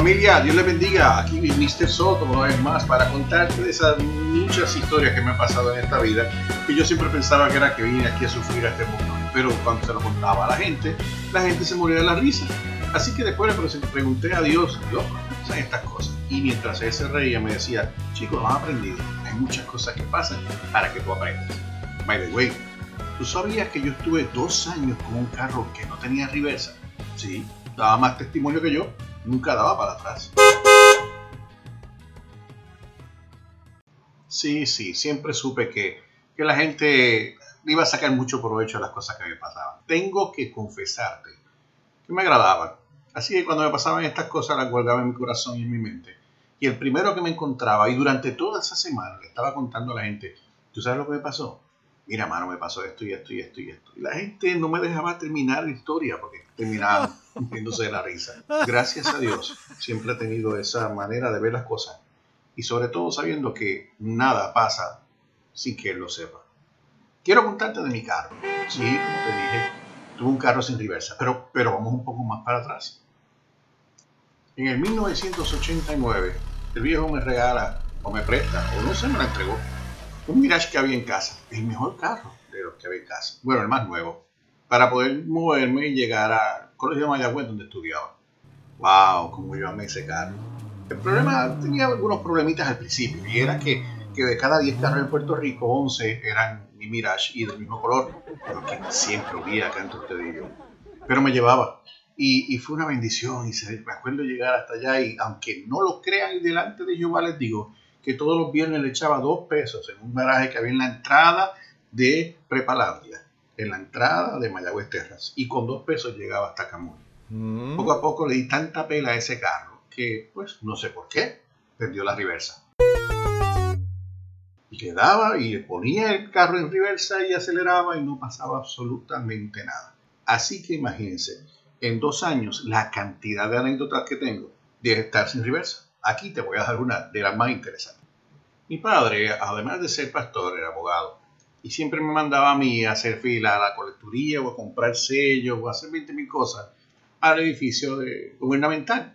Familia, Dios le bendiga. Aquí Mr. Soto una vez más para contarte de esas muchas historias que me han pasado en esta vida que yo siempre pensaba que era que vine aquí a sufrir a este mundo. Pero cuando se lo contaba a la gente, la gente se moría de la risa. Así que después le pregunté a Dios, Dios, ¿qué estas cosas? Y mientras él se reía me decía, chicos, has aprendido. Hay muchas cosas que pasan para que tú aprendas. By the way, ¿tú sabías que yo estuve dos años con un carro que no tenía reversa? Sí, daba más testimonio que yo nunca daba para atrás. Sí, sí, siempre supe que, que la gente iba a sacar mucho provecho de las cosas que me pasaban. Tengo que confesarte que me agradaban. Así que cuando me pasaban estas cosas las guardaba en mi corazón y en mi mente. Y el primero que me encontraba, y durante toda esa semana le estaba contando a la gente, ¿tú sabes lo que me pasó? Mira, mano, me pasó esto y esto y esto y esto. Y la gente no me dejaba terminar la historia porque terminaba riéndose de la risa. Gracias a Dios, siempre he tenido esa manera de ver las cosas. Y sobre todo sabiendo que nada pasa sin que él lo sepa. Quiero contarte de mi carro. Sí, como te dije, tuve un carro sin reversa, pero, pero vamos un poco más para atrás. En el 1989, el viejo me regala, o me presta, o no sé, me la entregó, un Mirage que había en casa. El mejor carro de los que había en casa. Bueno, el más nuevo. Para poder moverme y llegar al colegio de Mayagüez donde estudiaba. ¡Wow! Como yo amé ese carro. El problema, tenía algunos problemitas al principio. Y era que, que de cada 10 carros en Puerto Rico, 11 eran mi Mirage y del mismo color. Porque siempre huía acá entre ustedes y yo. Pero me llevaba. Y, y, fue una bendición. Y se, me acuerdo llegar hasta allá. Y aunque no lo crean, delante de Jehová les digo que todos los viernes le echaba dos pesos en un garaje que había en la entrada de Prepalandia, en la entrada de Mayagüez Terras, y con dos pesos llegaba hasta Camuy. Mm. Poco a poco le di tanta pela a ese carro que, pues, no sé por qué, perdió la reversa. Y quedaba y ponía el carro en reversa y aceleraba y no pasaba absolutamente nada. Así que imagínense, en dos años, la cantidad de anécdotas que tengo de estar sin reversa. Aquí te voy a dar una de las más interesantes. Mi padre, además de ser pastor, era abogado y siempre me mandaba a mí a hacer fila a la colecturía o a comprar sellos o a hacer 20.000 cosas al edificio gubernamental.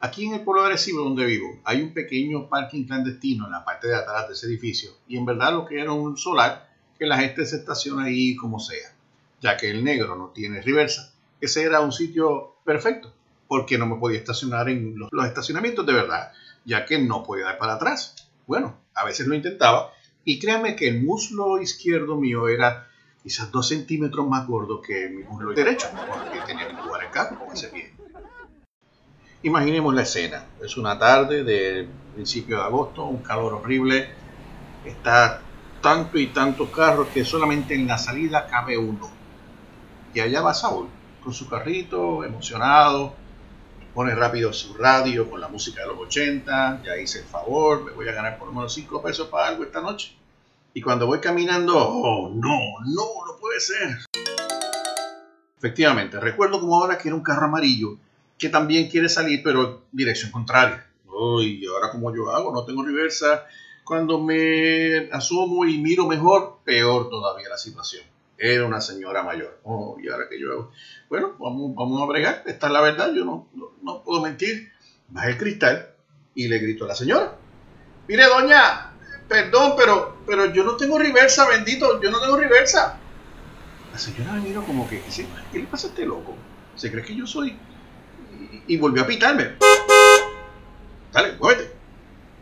Aquí en el pueblo de Arecibo, donde vivo, hay un pequeño parking clandestino en la parte de atrás de ese edificio y en verdad lo que era un solar que la gente se estaciona ahí como sea, ya que el negro no tiene reversa. Ese era un sitio perfecto porque no me podía estacionar en los, estacionamientos de verdad, ya que no podía dar para atrás. Bueno, a veces lo intentaba y créanme que el muslo izquierdo mío era quizás dos centímetros más gordo que mi muslo derecho, porque tenía que jugar carro con ese pie. Imaginemos la escena. Es una tarde de principio de agosto, un calor horrible. Está tanto y tanto carros que solamente en la salida cabe uno. Y allá va Saúl, con su carrito, emocionado, pone rápido su radio con la música de los 80, ya hice el favor, me voy a ganar por lo menos 5 pesos para algo esta noche. Y cuando voy caminando, oh, no, no, no puede ser. Efectivamente, recuerdo como ahora que era un carro amarillo que también quiere salir, pero dirección contraria. Uy, ¿y ahora cómo yo hago? No tengo reversa. Cuando me asomo y miro mejor, peor todavía la situación. Era una señora mayor. Oh, ¿y ahora qué yo hago? Bueno, vamos, vamos a bregar. Esta es la verdad, yo no, no, puedo mentir. Bajé el cristal y le grito a la señora. Mire, doña, perdón, pero, pero yo no tengo reversa, bendito, yo no tengo reversa. La señora me miró como que, ¿qué le pasa a este loco? ¿Se cree que yo soy? Y, volvió a pitarme. Dale, muévete.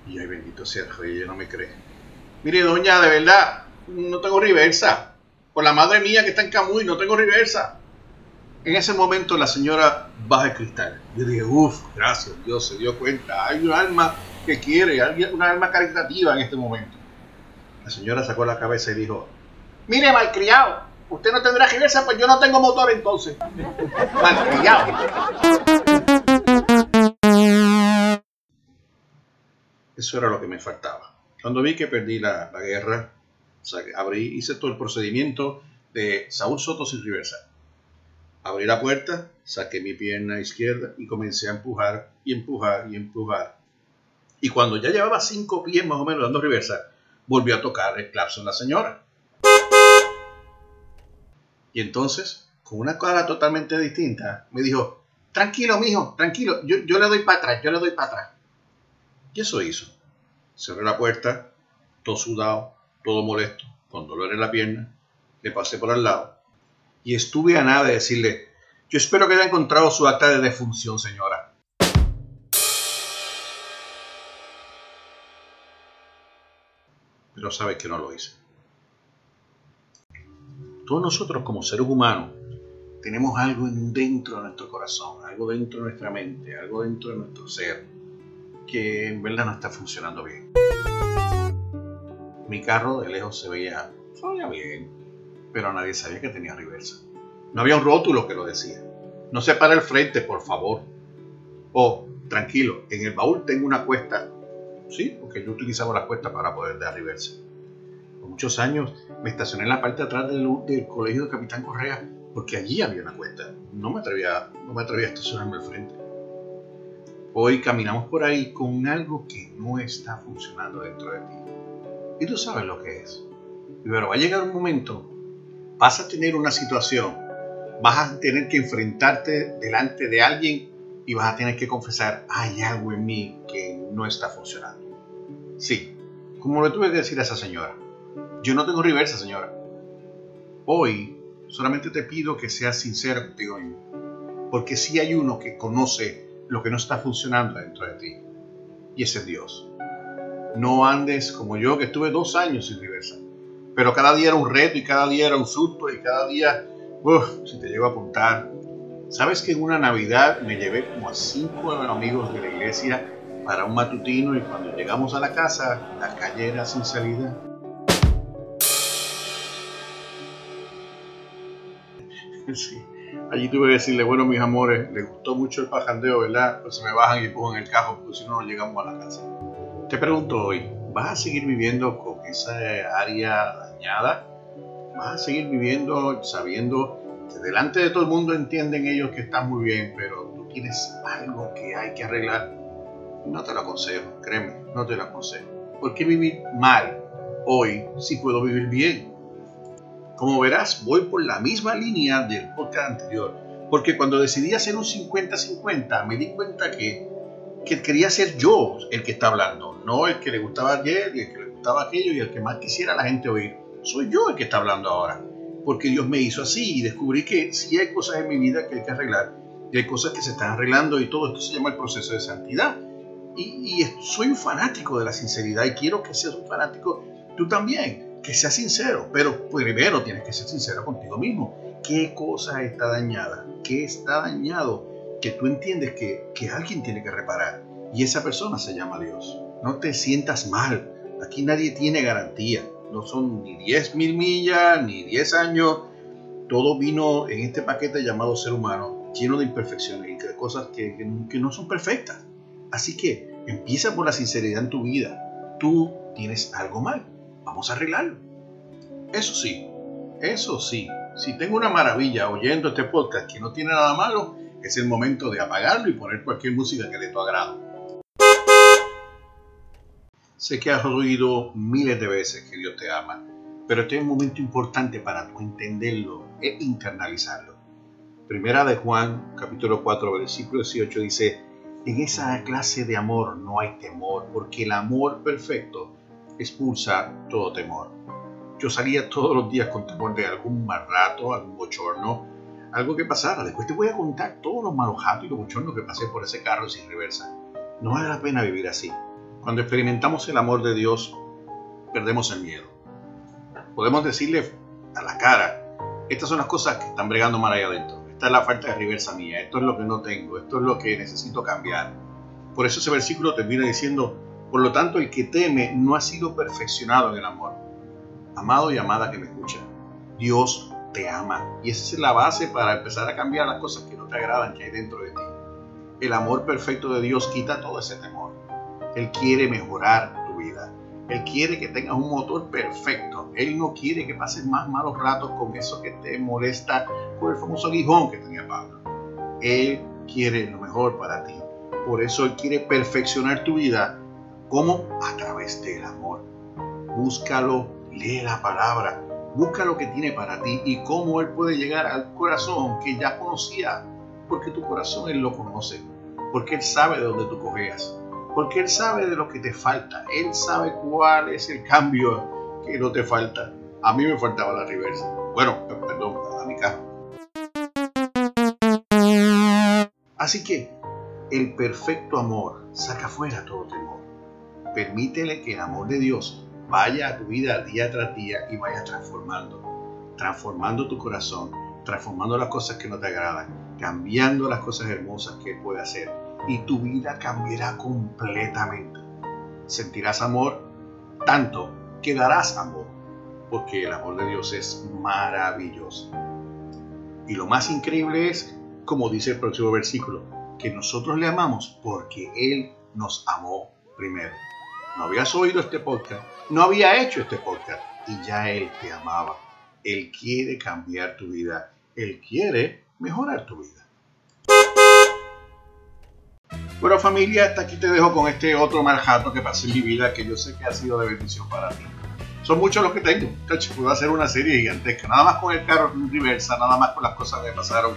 Y ay, bendito sea el ella no me cree. Mire, doña, de verdad, no tengo reversa. Por la madre mía que está en Camuy, no tengo reversa. En ese momento la señora baja el cristal. Yo dije, uff, gracias, Dios se dio cuenta. Hay un alma que quiere, hay una alma caritativa en este momento. La señora sacó la cabeza y dijo, mire, malcriado, usted no tendrá reversa, pues yo no tengo motor entonces. malcriado. Eso era lo que me faltaba. Cuando vi que perdí la, la guerra, o sea, abrí, hice todo el procedimiento de Saúl Soto sin reversa. Abrí la puerta, saqué mi pierna izquierda y comencé a empujar y empujar y empujar. Y cuando ya llevaba cinco pies más o menos dando reversa, volvió a tocar el en la señora. Y entonces, con una cara totalmente distinta, me dijo, tranquilo, mijo, tranquilo, yo, yo le doy para atrás, yo le doy para atrás. Y eso hizo. Cerré la puerta, todo sudado, todo molesto, con dolor en la pierna, le pasé por al lado y estuve a nada de decirle, yo espero que haya encontrado su acta de defunción, señora. Pero sabes que no lo hice. Todos nosotros como seres humanos tenemos algo dentro de nuestro corazón, algo dentro de nuestra mente, algo dentro de nuestro ser, que en verdad no está funcionando bien. Mi carro de lejos se veía, se bien, pero nadie sabía que tenía reversa. No había un rótulo que lo decía. No se para el frente, por favor. O, tranquilo, en el baúl tengo una cuesta. Sí, porque yo utilizaba la cuesta para poder dar reversa. Por muchos años me estacioné en la parte de atrás del, del colegio de Capitán Correa porque allí había una cuesta. No me atrevía, no me atrevía a estacionarme al frente. Hoy caminamos por ahí con algo que no está funcionando dentro de ti. Y tú sabes lo que es. Pero va a llegar un momento, vas a tener una situación, vas a tener que enfrentarte delante de alguien y vas a tener que confesar, hay algo en mí que no está funcionando. Sí, como le tuve que decir a esa señora, yo no tengo reversa, señora. Hoy solamente te pido que seas sincero contigo mismo, porque si hay uno que conoce lo que no está funcionando dentro de ti, y ese es Dios. No andes como yo, que estuve dos años sin reversa, pero cada día era un reto y cada día era un susto y cada día, uff, si te llego a apuntar. Sabes que en una Navidad me llevé como a cinco amigos de la iglesia para un matutino y cuando llegamos a la casa, la calle era sin salida. Sí. Allí tuve que decirle, bueno, mis amores, les gustó mucho el pajandeo, ¿verdad? Pues se me bajan y empujan el carro, porque si no, no llegamos a la casa. Te pregunto hoy, ¿vas a seguir viviendo con esa área dañada? ¿Vas a seguir viviendo sabiendo que delante de todo el mundo entienden ellos que estás muy bien, pero tú tienes algo que hay que arreglar? No te lo aconsejo, créeme, no te lo aconsejo. ¿Por qué vivir mal hoy si puedo vivir bien? Como verás, voy por la misma línea del podcast anterior, porque cuando decidí hacer un 50-50 me di cuenta que, que quería ser yo el que está hablando, no el que le gustaba ayer y el que le gustaba aquello y el que más quisiera la gente oír. Soy yo el que está hablando ahora, porque Dios me hizo así y descubrí que sí hay cosas en mi vida que hay que arreglar hay cosas que se están arreglando y todo esto se llama el proceso de santidad. Y, y soy un fanático de la sinceridad y quiero que seas un fanático tú también que sea sincero, pero primero tienes que ser sincero contigo mismo. ¿Qué cosa está dañada? ¿Qué está dañado? Que tú entiendes que, que alguien tiene que reparar. Y esa persona se llama Dios. No te sientas mal. Aquí nadie tiene garantía. No son ni 10 mil millas, ni 10 años. Todo vino en este paquete llamado ser humano, lleno de imperfecciones y de cosas que, que no son perfectas. Así que empieza por la sinceridad en tu vida. Tú tienes algo mal vamos a arreglarlo. Eso sí, eso sí, si tengo una maravilla oyendo este podcast que no tiene nada malo, es el momento de apagarlo y poner cualquier música que de tu agrado. Sé que has oído miles de veces que Dios te ama, pero este es un momento importante para tú entenderlo e internalizarlo. Primera de Juan, capítulo 4, versículo 18 dice, en esa clase de amor no hay temor, porque el amor perfecto expulsa todo temor. Yo salía todos los días con temor de algún mal rato, algún bochorno, algo que pasara. Después te voy a contar todos los malos y los bochornos que pasé por ese carro sin reversa. No vale la pena vivir así. Cuando experimentamos el amor de Dios, perdemos el miedo. Podemos decirle a la cara, estas son las cosas que están bregando mal ahí adentro. Esta es la falta de reversa mía, esto es lo que no tengo, esto es lo que necesito cambiar. Por eso ese versículo termina diciendo, por lo tanto, el que teme no ha sido perfeccionado en el amor. Amado y amada que me escucha, Dios te ama. Y esa es la base para empezar a cambiar las cosas que no te agradan que hay dentro de ti. El amor perfecto de Dios quita todo ese temor. Él quiere mejorar tu vida. Él quiere que tengas un motor perfecto. Él no quiere que pases más malos ratos con eso que te molesta, con el famoso aguijón que tenía Pablo. Él quiere lo mejor para ti. Por eso Él quiere perfeccionar tu vida ¿Cómo? A través del amor. Búscalo, lee la palabra, busca lo que tiene para ti y cómo Él puede llegar al corazón que ya conocía. Porque tu corazón Él lo conoce, porque Él sabe de dónde tú cojeas, porque Él sabe de lo que te falta, Él sabe cuál es el cambio que no te falta. A mí me faltaba la reversa. Bueno, perdón, a mi carro. Así que el perfecto amor saca fuera todo temor. Permítele que el amor de Dios vaya a tu vida día tras día y vaya transformando, transformando tu corazón, transformando las cosas que no te agradan, cambiando las cosas hermosas que Él puede hacer y tu vida cambiará completamente. Sentirás amor tanto que darás amor, porque el amor de Dios es maravilloso. Y lo más increíble es, como dice el próximo versículo, que nosotros le amamos porque Él nos amó primero. No habías oído este podcast, no había hecho este podcast y ya Él te amaba. Él quiere cambiar tu vida, Él quiere mejorar tu vida. Bueno familia, hasta aquí te dejo con este otro mal jato que pasé en mi vida que yo sé que ha sido de bendición para ti. Son muchos los que tengo. Puedo hacer una serie gigantesca. Nada más con el carro en nada más con las cosas que pasaron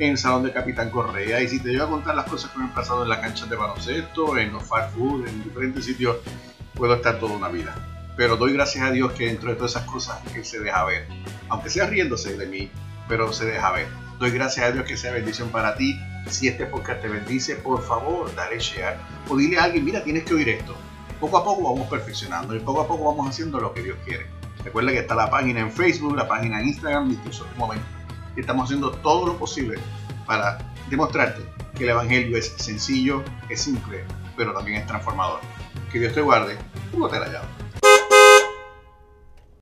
en salón de Capitán Correa. Y si te llevo a contar las cosas que me han pasado en la cancha de baloncesto, en los fast food, en diferentes sitios, puedo estar toda una vida. Pero doy gracias a Dios que dentro de todas esas cosas Él se deja ver. Aunque sea riéndose de mí, pero se deja ver. Doy gracias a Dios que sea bendición para ti. Si este podcast te bendice, por favor, dale share. O dile a alguien, mira, tienes que oír esto poco a poco vamos perfeccionando y poco a poco vamos haciendo lo que Dios quiere. Recuerda que está la página en Facebook, la página en Instagram, incluso un momento. Estamos haciendo todo lo posible para demostrarte que el Evangelio es sencillo, es simple, pero también es transformador. Que Dios te guarde, tú te la llave.